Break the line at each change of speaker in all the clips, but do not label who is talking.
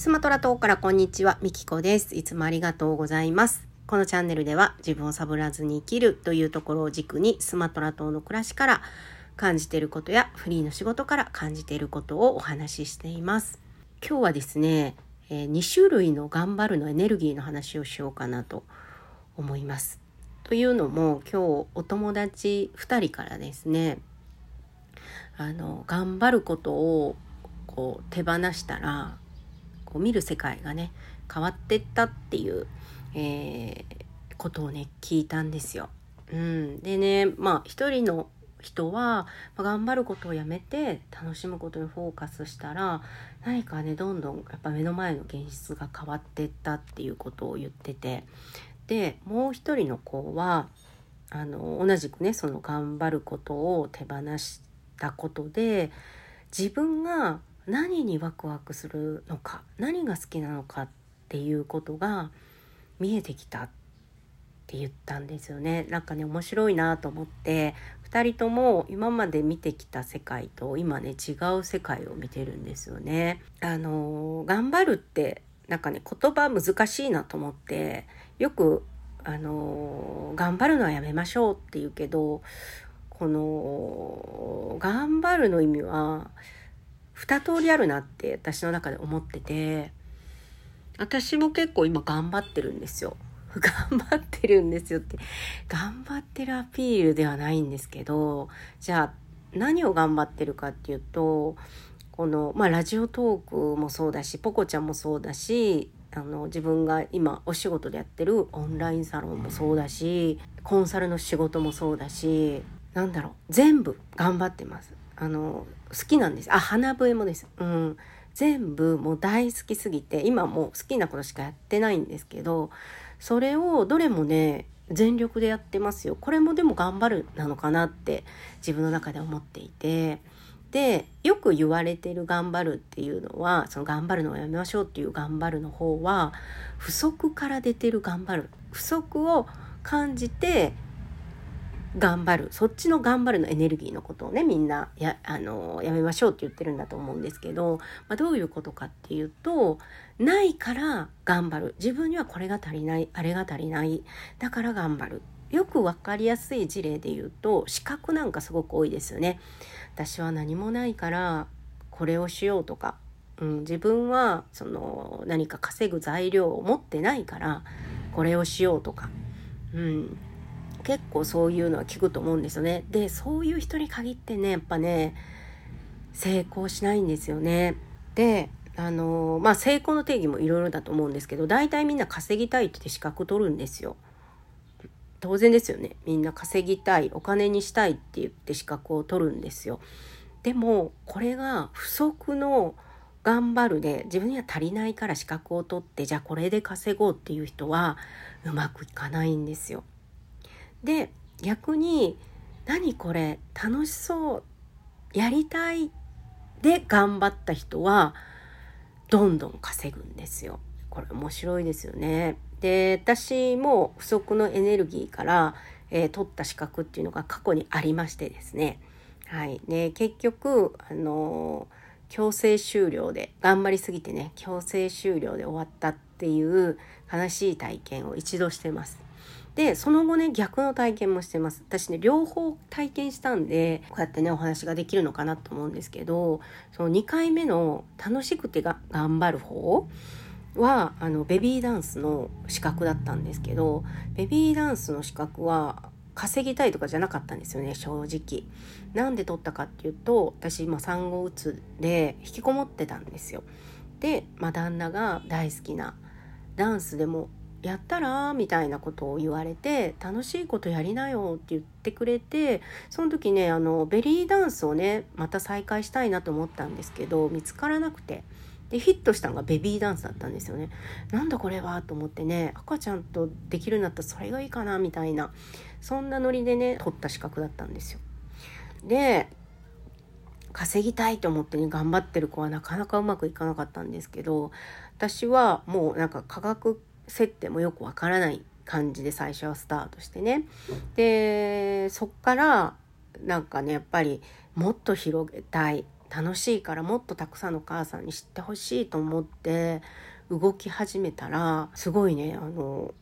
スマトラ島からこんにちは、みきこです。いつもありがとうございます。このチャンネルでは自分をサボらずに生きるというところを軸にスマトラ島の暮らしから感じていることやフリーの仕事から感じていることをお話ししています。今日はですね、えー、2種類の頑張るのエネルギーの話をしようかなと思います。というのも今日お友達2人からですねあの頑張ることをこう手放したらこう見る世界がね変わってったっていう、えー、ことをね聞いたんですよ。うん、でねまあ一人の人は、まあ、頑張ることをやめて楽しむことにフォーカスしたら何かねどんどんやっぱ目の前の現実が変わってったっていうことを言っててでもう一人の子はあの同じくねその頑張ることを手放したことで自分が何にワクワクするのか何が好きなのかっていうことが見えてきたって言ったんですよねなんかね面白いなと思って2人とも今まで見てきた世界と今ね違う世界を見てるんですよね。あの頑張るってなんかね言葉難しいなと思ってよくあの頑張るのはやめましょうって言うけどこの頑張るの意味は二通りあるなって私の中で思ってて。私も結構今頑張ってるんですよ。頑張ってるんですよって。頑張ってるアピールではないんですけどじゃあ何を頑張ってるかっていうとこのまあラジオトークもそうだしポコちゃんもそうだしあの自分が今お仕事でやってるオンラインサロンもそうだしコンサルの仕事もそうだしなんだろう全部頑張ってます。あの好きなんです。あ花笛もです。うん。全部もう大好きすぎて今もう好きなことしかやってないんですけどそれをどれもね全力でやってますよ。これもでも頑張るなのかなって自分の中で思っていて。でよく言われてる頑張るっていうのはその頑張るのをやめましょうっていう頑張るの方は不足から出てる頑張る。不足を感じて頑張る。そっちの頑張るのエネルギーのことをねみんなやあのやめましょうって言ってるんだと思うんですけど、まあ、どういうことかっていうとないから頑張る。自分にはこれが足りないあれが足りない。だから頑張る。よく分かりやすい事例で言うと資格なんかすごく多いですよね。私は何もないからこれをしようとか、うん、自分はその何か稼ぐ材料を持ってないからこれをしようとか、うん、結構そういうのは聞くと思うんですよね。でそういう人に限ってねやっぱね成功しないんですよね。であのまあ成功の定義もいろいろだと思うんですけど大体みんな稼ぎたいって資格取るんですよ。当然ですよねみんな稼ぎたいお金にしたいって言って資格を取るんですよ。でもこれが不足の頑張るで自分には足りないから資格を取ってじゃあこれで稼ごうっていう人はうまくいかないんですよ。で逆に何これ楽しそうやりたいで頑張った人はどんどん稼ぐんですよ。これ面白いですよね。で私も不足のエネルギーから、えー、取った資格っていうのが過去にありましてですね。はい。ね結局あのー、強制終了で頑張りすぎてね強制終了で終わったっていう悲しい体験を一度してます。でその後ね逆の体験もしてます私ね両方体験したんでこうやってねお話ができるのかなと思うんですけどその2回目の楽しくてが頑張る方はあのベビーダンスの資格だったんですけどベビーダンスの資格は稼ぎたいとかじゃなかったんですよね正直。なんで取ったかっていうと私今産後うつで引きこもってたんですよ。で、まあ、旦那が大好きなダンスでもやったらみたいなことを言われて楽しいことやりなよって言ってくれてその時ねあのベリーダンスをねまた再開したいなと思ったんですけど見つからなくて。でヒットしたのがベビーダンスだったんですよね。なんだこれはと思ってね赤ちゃんとできるんだったらそれがいいかなみたいなそんなノリでね取った資格だったんですよ。で稼ぎたいと思ってね頑張ってる子はなかなかうまくいかなかったんですけど私はもうなんか科学設定もよくわからない感じで最初はスタートしてね。でそっからなんかねやっぱりもっと広げたい楽しいからもっとたくさんの母さんに知ってほしいと思って動き始めたらすごいねあの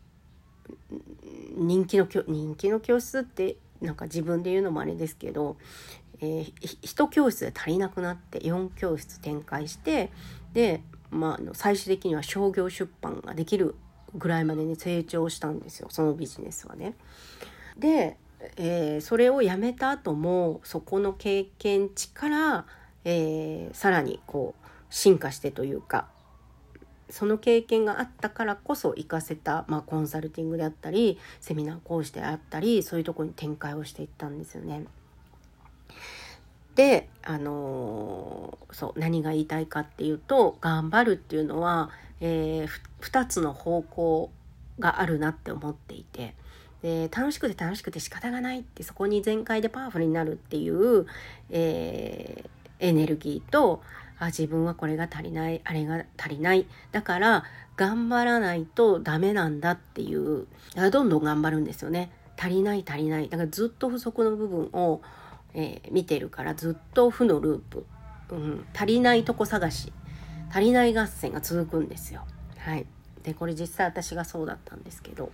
人気の人気の教室ってなんか自分で言うのもあれですけど、えー、1教室で足りなくなって4教室展開してで、まあ、最終的には商業出版ができるぐらいまでね成長したんですよそのビジネスはね。で、えー、それをやめた後もそこの経験値から、えー、さらにこう進化してというかその経験があったからこそ活かせた、まあ、コンサルティングであったりセミナー講師であったりそういうとこに展開をしていったんですよね。で、あのー、そう何が言いたいかっていうと頑張るっていうのは、えー、2つの方向があるなって思っていて。で楽しくて楽しくて仕方がないってそこに全開でパワフルになるっていう、えー、エネルギーとあ自分はこれが足りないあれが足りない。だから頑張らないとダメなんだっていうどんどん頑張るんですよね。足りない足りない。だからずっと不足の部分を、えー、見てるからずっと負のループ、うん、足りないとこ探し。足りない合戦が続くんですよ。はい。でこれ実際私がそうだったんですけど。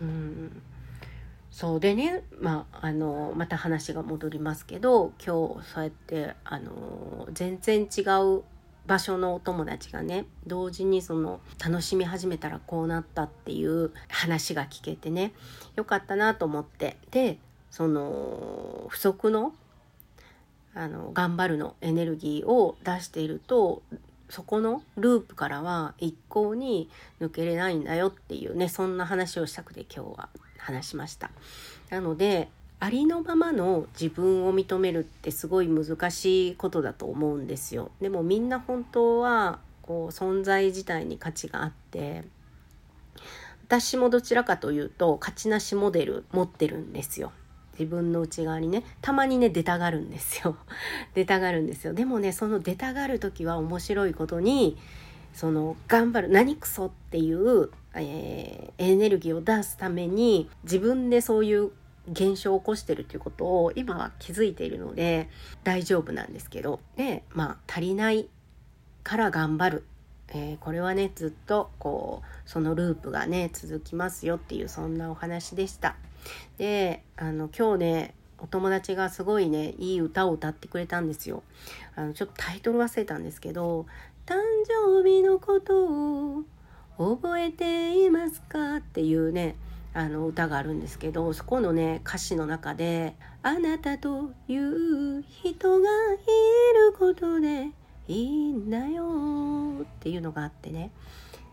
うん。そう。でね、まあ、あのまた話が戻りますけど今日そうやってあの全然違う場所のお友達がね同時にその楽しみ始めたらこうなったっていう話が聞けてねよかったなと思って。でその不足のあの頑張るのエネルギーを出しているとそこのループからは一向に抜けれないんだよっていうねそんな話をしたくて今日は話しました。なのでありのままの自分を認めるってすごい難しいことだと思うんですよ。でもみんな本当はこう存在自体に価値があって私もどちらかというと価値なしモデル持ってるんですよ。自分の内側にねたまにね出たがるんですよ。出たがるんですよ。でもねその出たがる時は面白いことにその頑張る何クソっていうえー、エネルギーを出すために自分でそういう現象を起こしてるっていうことを今は気づいているので大丈夫なんですけど。でまあ足りないから頑張る、えー、これはねずっとこうそのループがね続きますよっていうそんなお話でした。であの今日ねお友達がすごいねいい歌を歌ってくれたんですよあのちょっとタイトル忘れたんですけど誕生日のことを覚えていますか?」っていうねあの歌があるんですけどそこのね歌詞の中で「あなたという人がいることでいいんだよ」っていうのがあってね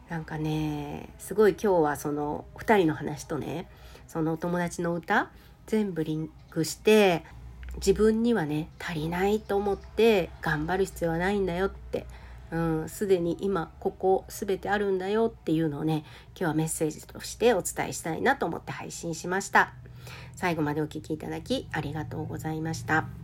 なんかねすごい今日はその2人の話とねそのお友達の歌全部リンクして自分にはね足りないと思って頑張る必要はないんだよってすで、に今ここ全てあるんだよっていうのをね今日はメッセージとしてお伝えしたいなと思って配信しました最後までお聴きいただきありがとうございました。